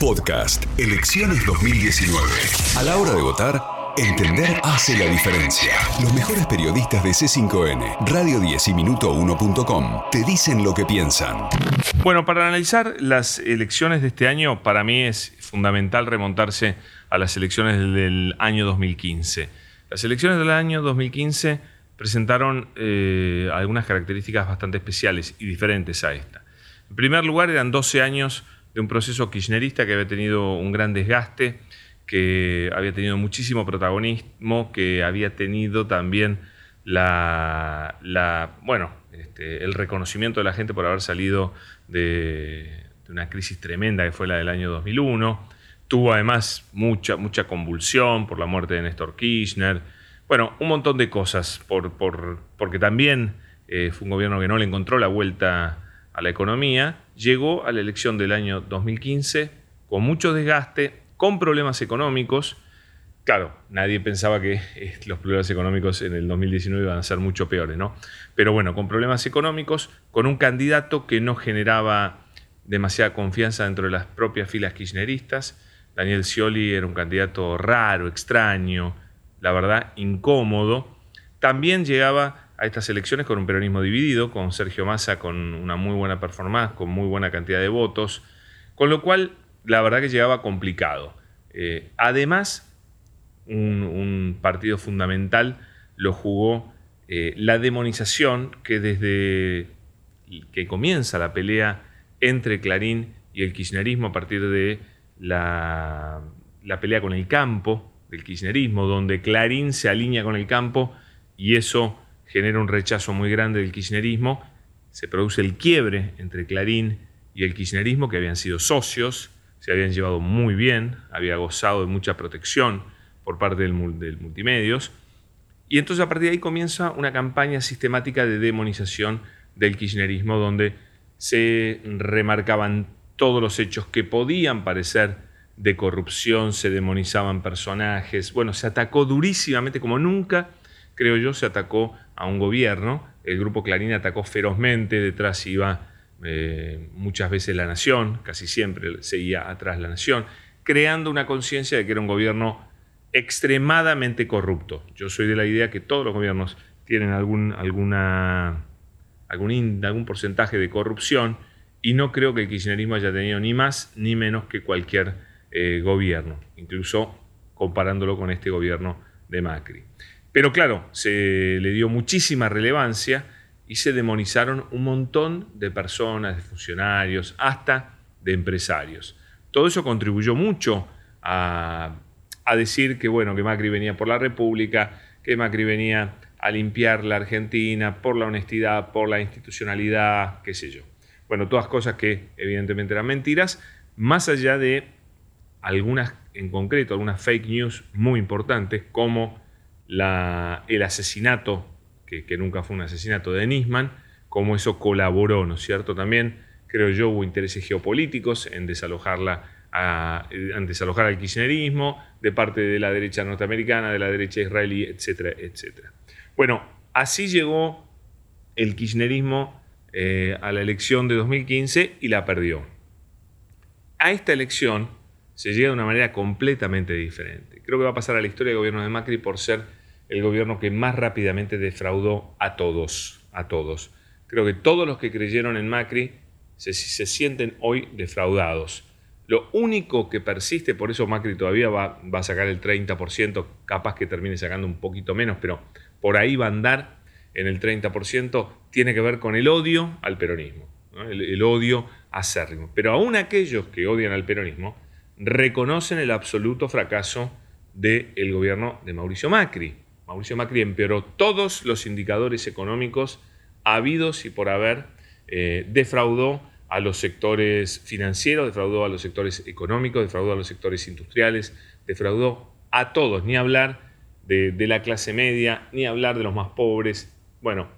Podcast Elecciones 2019. A la hora de votar, entender hace la diferencia. Los mejores periodistas de C5N, Radio 10 y Minuto1.com te dicen lo que piensan. Bueno, para analizar las elecciones de este año, para mí es fundamental remontarse a las elecciones del año 2015. Las elecciones del año 2015 presentaron eh, algunas características bastante especiales y diferentes a esta. En primer lugar, eran 12 años de un proceso kirchnerista que había tenido un gran desgaste, que había tenido muchísimo protagonismo, que había tenido también la, bueno, este, el reconocimiento de la gente por haber salido de, una crisis tremenda que fue la del año 2001. Tuvo además mucha, mucha convulsión por la muerte de Néstor Kirchner. Bueno, un montón de cosas, por, porque también eh, fue un gobierno que no le encontró la vuelta a la economía, llegó a la elección del año 2015 con mucho desgaste, con problemas económicos. Claro, nadie pensaba que eh, los problemas económicos en el 2019 iban a ser mucho peores, ¿no? Pero bueno, con problemas económicos, con un candidato que no generaba demasiada confianza dentro de las propias filas kirchneristas. Daniel Scioli era un candidato raro, extraño, la verdad, incómodo. También llegaba a estas elecciones con un peronismo dividido, con Sergio Massa con una muy buena performance, con muy buena cantidad de votos, con lo cual la verdad que llegaba complicado. Eh, además, un, partido fundamental lo jugó eh, la demonización que desde que comienza la pelea entre Clarín y el kirchnerismo a partir de la, la pelea con el campo del kirchnerismo, donde Clarín se alinea con el campo y eso genera un rechazo muy grande del kirchnerismo, se produce el quiebre entre Clarín y el kirchnerismo, que habían sido socios, se habían llevado muy bien, había gozado de mucha protección por parte del, multimedios, y entonces a partir de ahí comienza una campaña sistemática de demonización del kirchnerismo, donde se remarcaban todos los hechos que podían parecer de corrupción, se demonizaban personajes, bueno, se atacó durísimamente como nunca creo yo, se atacó a un gobierno. El grupo Clarín atacó ferozmente, detrás iba eh, muchas veces la nación, casi siempre seguía atrás la nación, creando una conciencia de que era un gobierno extremadamente corrupto. Yo soy de la idea que todos los gobiernos tienen algún, algún, algún porcentaje de corrupción y no creo que el kirchnerismo haya tenido ni más ni menos que cualquier eh, gobierno, incluso comparándolo con este gobierno de Macri. Pero claro, se le dio muchísima relevancia y se demonizaron un montón de personas, de funcionarios, hasta de empresarios. Todo eso contribuyó mucho a, decir que, bueno, que Macri venía por la República, que Macri venía a limpiar la Argentina por la honestidad, por la institucionalidad, qué sé yo. Bueno, todas cosas que evidentemente eran mentiras, más allá de algunas en concreto, algunas fake news muy importantes, como el asesinato, que, nunca fue un asesinato de Nisman, cómo eso colaboró, ¿no es cierto? También, creo yo, hubo intereses geopolíticos en desalojarla desalojar al kirchnerismo de parte de la derecha norteamericana, de la derecha israelí, etcétera, etcétera. Bueno, así llegó el kirchnerismo eh, a la elección de 2015 y la perdió. A esta elección se llega de una manera completamente diferente. Creo que va a pasar a la historia del gobierno de Macri por ser el gobierno que más rápidamente defraudó a todos, a todos. Creo que todos los que creyeron en Macri se, sienten hoy defraudados. Lo único que persiste, por eso Macri todavía va, a sacar el 30%, capaz que termine sacando un poquito menos, pero por ahí va a andar en el 30%, tiene que ver con el odio al peronismo, el, odio acérrimo. Pero aún aquellos que odian al peronismo reconocen el absoluto fracaso del gobierno de Mauricio Macri. Mauricio Macri empeoró todos los indicadores económicos habidos y por haber, eh, defraudó a los sectores financieros, defraudó a los sectores económicos, defraudó a los sectores industriales, defraudó a todos, ni hablar de, la clase media, ni hablar de los más pobres. Bueno,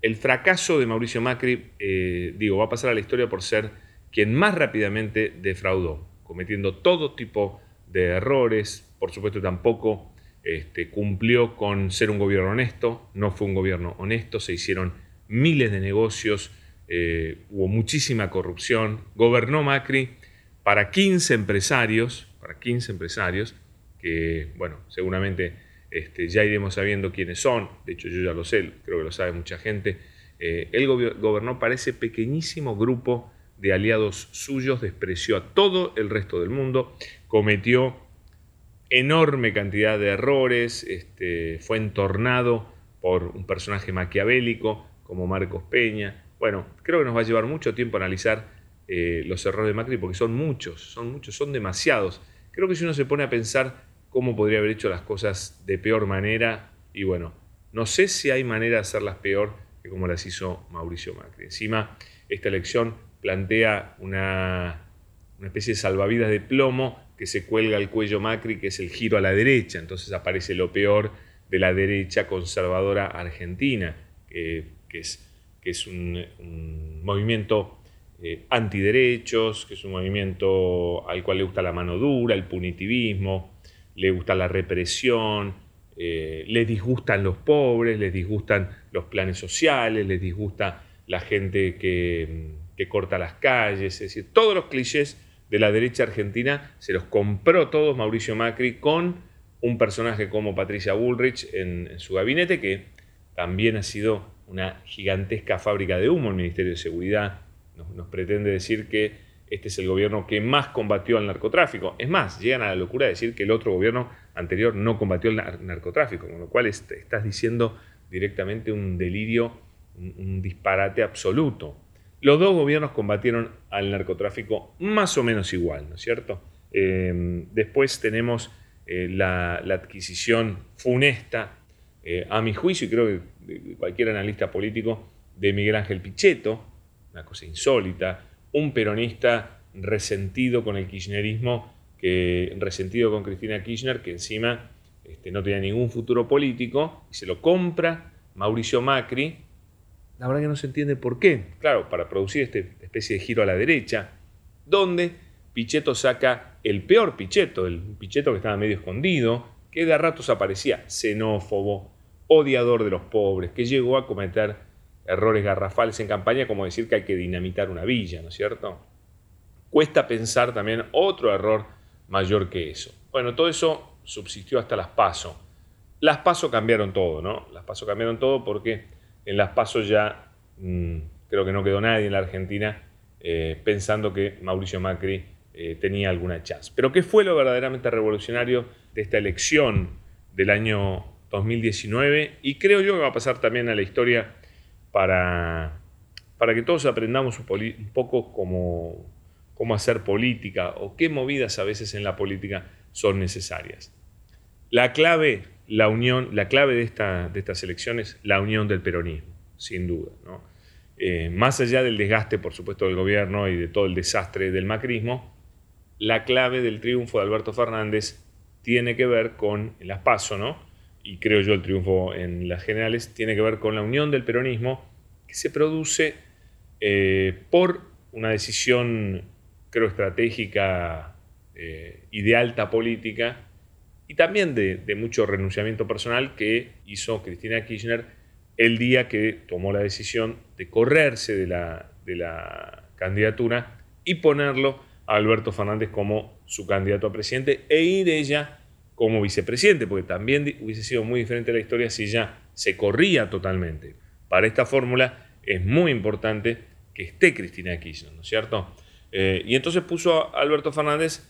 el fracaso de Mauricio Macri, eh, digo, va a pasar a la historia por ser quien más rápidamente defraudó, cometiendo todo tipo de errores, por supuesto tampoco este, cumplió con ser un gobierno honesto, no fue un gobierno honesto, se hicieron miles de negocios, eh, hubo muchísima corrupción, gobernó Macri para 15 empresarios, para 15 empresarios, que, bueno, seguramente este, ya iremos sabiendo quiénes son, de hecho yo ya lo sé, creo que lo sabe mucha gente, eh, él gobernó para ese pequeñísimo grupo de aliados suyos, despreció a todo el resto del mundo, cometió enorme cantidad de errores, este, fue entornado por un personaje maquiavélico como Marcos Peña. Bueno, creo que nos va a llevar mucho tiempo analizar eh, los errores de Macri porque son muchos, son muchos, son demasiados. Creo que si uno se pone a pensar cómo podría haber hecho las cosas de peor manera, y bueno, no sé si hay manera de hacerlas peor que como las hizo Mauricio Macri. Encima, esta elección plantea una, una especie de salvavidas de plomo que se cuelga al cuello Macri, que es el giro a la derecha. Entonces aparece lo peor de la derecha conservadora argentina, que, es, que es un, movimiento eh, antiderechos, que es un movimiento al cual le gusta la mano dura, el punitivismo, le gusta la represión, eh, les disgustan los pobres, les disgustan los planes sociales, les disgusta la gente que, que corta las calles, es decir, todos los clichés de la derecha argentina se los compró todos Mauricio Macri con un personaje como Patricia Bullrich en, su gabinete, que también ha sido una gigantesca fábrica de humo. El Ministerio de Seguridad nos, pretende decir que este es el gobierno que más combatió al narcotráfico. Es más, llegan a la locura de decir que el otro gobierno anterior no combatió el narcotráfico, con lo cual estás diciendo directamente un delirio, un disparate absoluto. Los dos gobiernos combatieron al narcotráfico más o menos igual, ¿no es cierto? Em, después tenemos eh, la, adquisición funesta, eh, a mi juicio, y creo que cualquier analista político, de Miguel Ángel Pichetto, una cosa insólita, un peronista resentido con el kirchnerismo, que, resentido con Cristina Kirchner, que encima este, no tenía ningún futuro político, y se lo compra Mauricio Macri, la verdad que no se entiende por qué. Claro, para producir esta especie de giro a la derecha, donde Pichetto saca el peor Pichetto, el Pichetto que estaba medio escondido, que de a ratos aparecía xenófobo, odiador de los pobres, que llegó a cometer errores garrafales en campaña, como decir que hay que dinamitar una villa, ¿no es cierto? Cuesta pensar también otro error mayor que eso. Bueno, todo eso subsistió hasta las PASO. Las PASO cambiaron todo, ¿no? Las PASO cambiaron todo porque en las pasos ya mm, creo que no quedó nadie en la Argentina eh, pensando que Mauricio Macri eh, tenía alguna chance. Pero ¿qué fue lo verdaderamente revolucionario de esta elección del año 2019? Y creo yo que va a pasar también a la historia para, para que todos aprendamos un, poco cómo, cómo hacer política o qué movidas a veces en la política son necesarias. La clave la unión, la clave de, esta, de estas elecciones, la unión del peronismo, sin duda. Eh, más allá del desgaste, por supuesto, del gobierno y de todo el desastre del macrismo, la clave del triunfo de Alberto Fernández tiene que ver con las PASO, ¿no? y creo yo el triunfo en las generales, tiene que ver con la unión del peronismo que se produce eh, por una decisión, creo, estratégica eh, y de alta política y también de, mucho renunciamiento personal que hizo Cristina Kirchner el día que tomó la decisión de correrse de la, de la candidatura y ponerlo a Alberto Fernández como su candidato a presidente e ir ella como vicepresidente, porque también hubiese sido muy diferente la historia si ella se corría totalmente. Para esta fórmula es muy importante que esté Cristina Kirchner, ¿no es cierto? Eh, y entonces puso a Alberto Fernández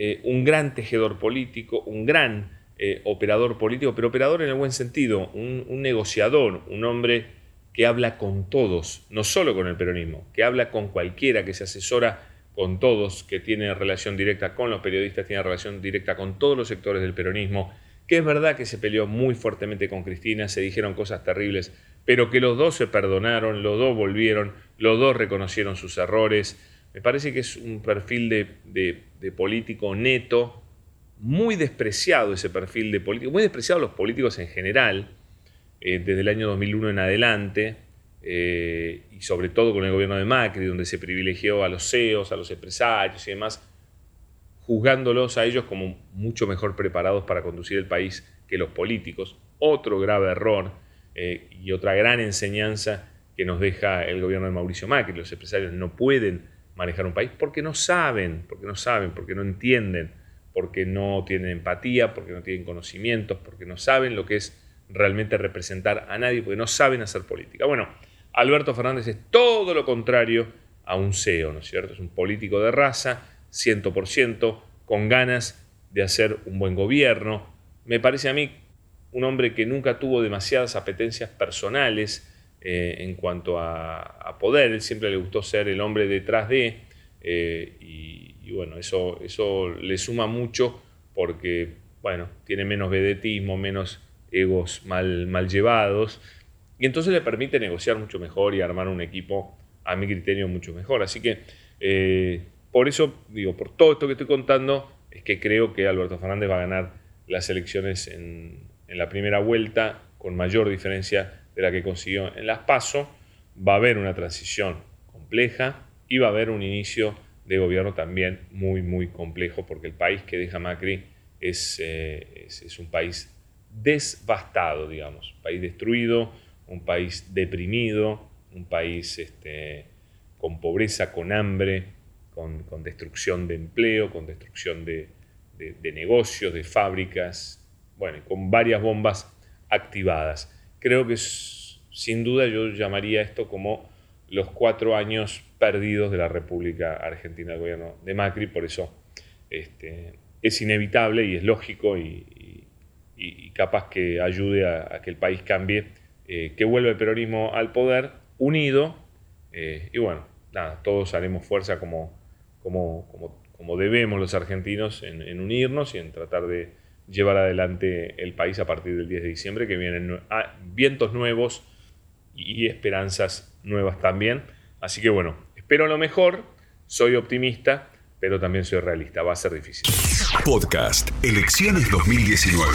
eh, un gran tejedor político, un gran eh, operador político, pero operador en el buen sentido, un, negociador, un hombre que habla con todos, no solo con el peronismo, que habla con cualquiera, que se asesora con todos, que tiene relación directa con los periodistas, tiene relación directa con todos los sectores del peronismo, que es verdad que se peleó muy fuertemente con Cristina, se dijeron cosas terribles, pero que los dos se perdonaron, los dos volvieron, los dos reconocieron sus errores, me parece que es un perfil de, político neto, muy despreciado ese perfil de político, muy despreciado los políticos en general, eh, desde el año 2001 en adelante, eh, y sobre todo con el gobierno de Macri, donde se privilegió a los CEOs, a los empresarios y demás, juzgándolos a ellos como mucho mejor preparados para conducir el país que los políticos. Otro grave error eh, y otra gran enseñanza que nos deja el gobierno de Mauricio Macri. Los empresarios no pueden manejar un país porque no saben, porque no saben, porque no entienden, porque no tienen empatía, porque no tienen conocimientos, porque no saben lo que es realmente representar a nadie, porque no saben hacer política. Bueno, Alberto Fernández es todo lo contrario a un CEO, ¿no es cierto? Es un político de raza, 100%, con ganas de hacer un buen gobierno. Me parece a mí un hombre que nunca tuvo demasiadas apetencias personales eh, en cuanto a, poder. Él siempre le gustó ser el hombre detrás de, eh, y, bueno, eso, eso le suma mucho porque, bueno, tiene menos vedetismo, menos egos mal, mal llevados, y entonces le permite negociar mucho mejor y armar un equipo, a mi criterio, mucho mejor. Así que, eh, por eso, digo, por todo esto que estoy contando, es que creo que Alberto Fernández va a ganar las elecciones en la primera vuelta con mayor diferencia de la que consiguió en las PASO. Va a haber una transición compleja y va a haber un inicio de gobierno también muy, muy complejo, porque el país que deja Macri es, eh, es, un país devastado, digamos, un país destruido, un país deprimido, un país este, con pobreza, con hambre, con, destrucción de empleo, con destrucción de, de negocios, de fábricas, bueno, con varias bombas activadas. Creo que sin duda yo llamaría esto como los cuatro años perdidos de la República Argentina del gobierno de Macri, por eso este, es inevitable y es lógico y, capaz que ayude a, que el país cambie, eh, que vuelva el peronismo al poder unido eh, y bueno, nada, todos haremos fuerza como, como, como, debemos los argentinos en unirnos y en tratar de llevar adelante el país a partir del 10 de diciembre, que vienen vientos nuevos y esperanzas nuevas también. Así que bueno, espero lo mejor, soy optimista, pero también soy realista, va a ser difícil. Podcast Elecciones 2019.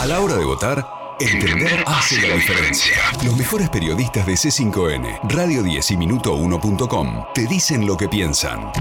A la hora de votar, entender hace la diferencia. Los mejores periodistas de C5N, Radio 10 y Minuto1.com te dicen lo que piensan.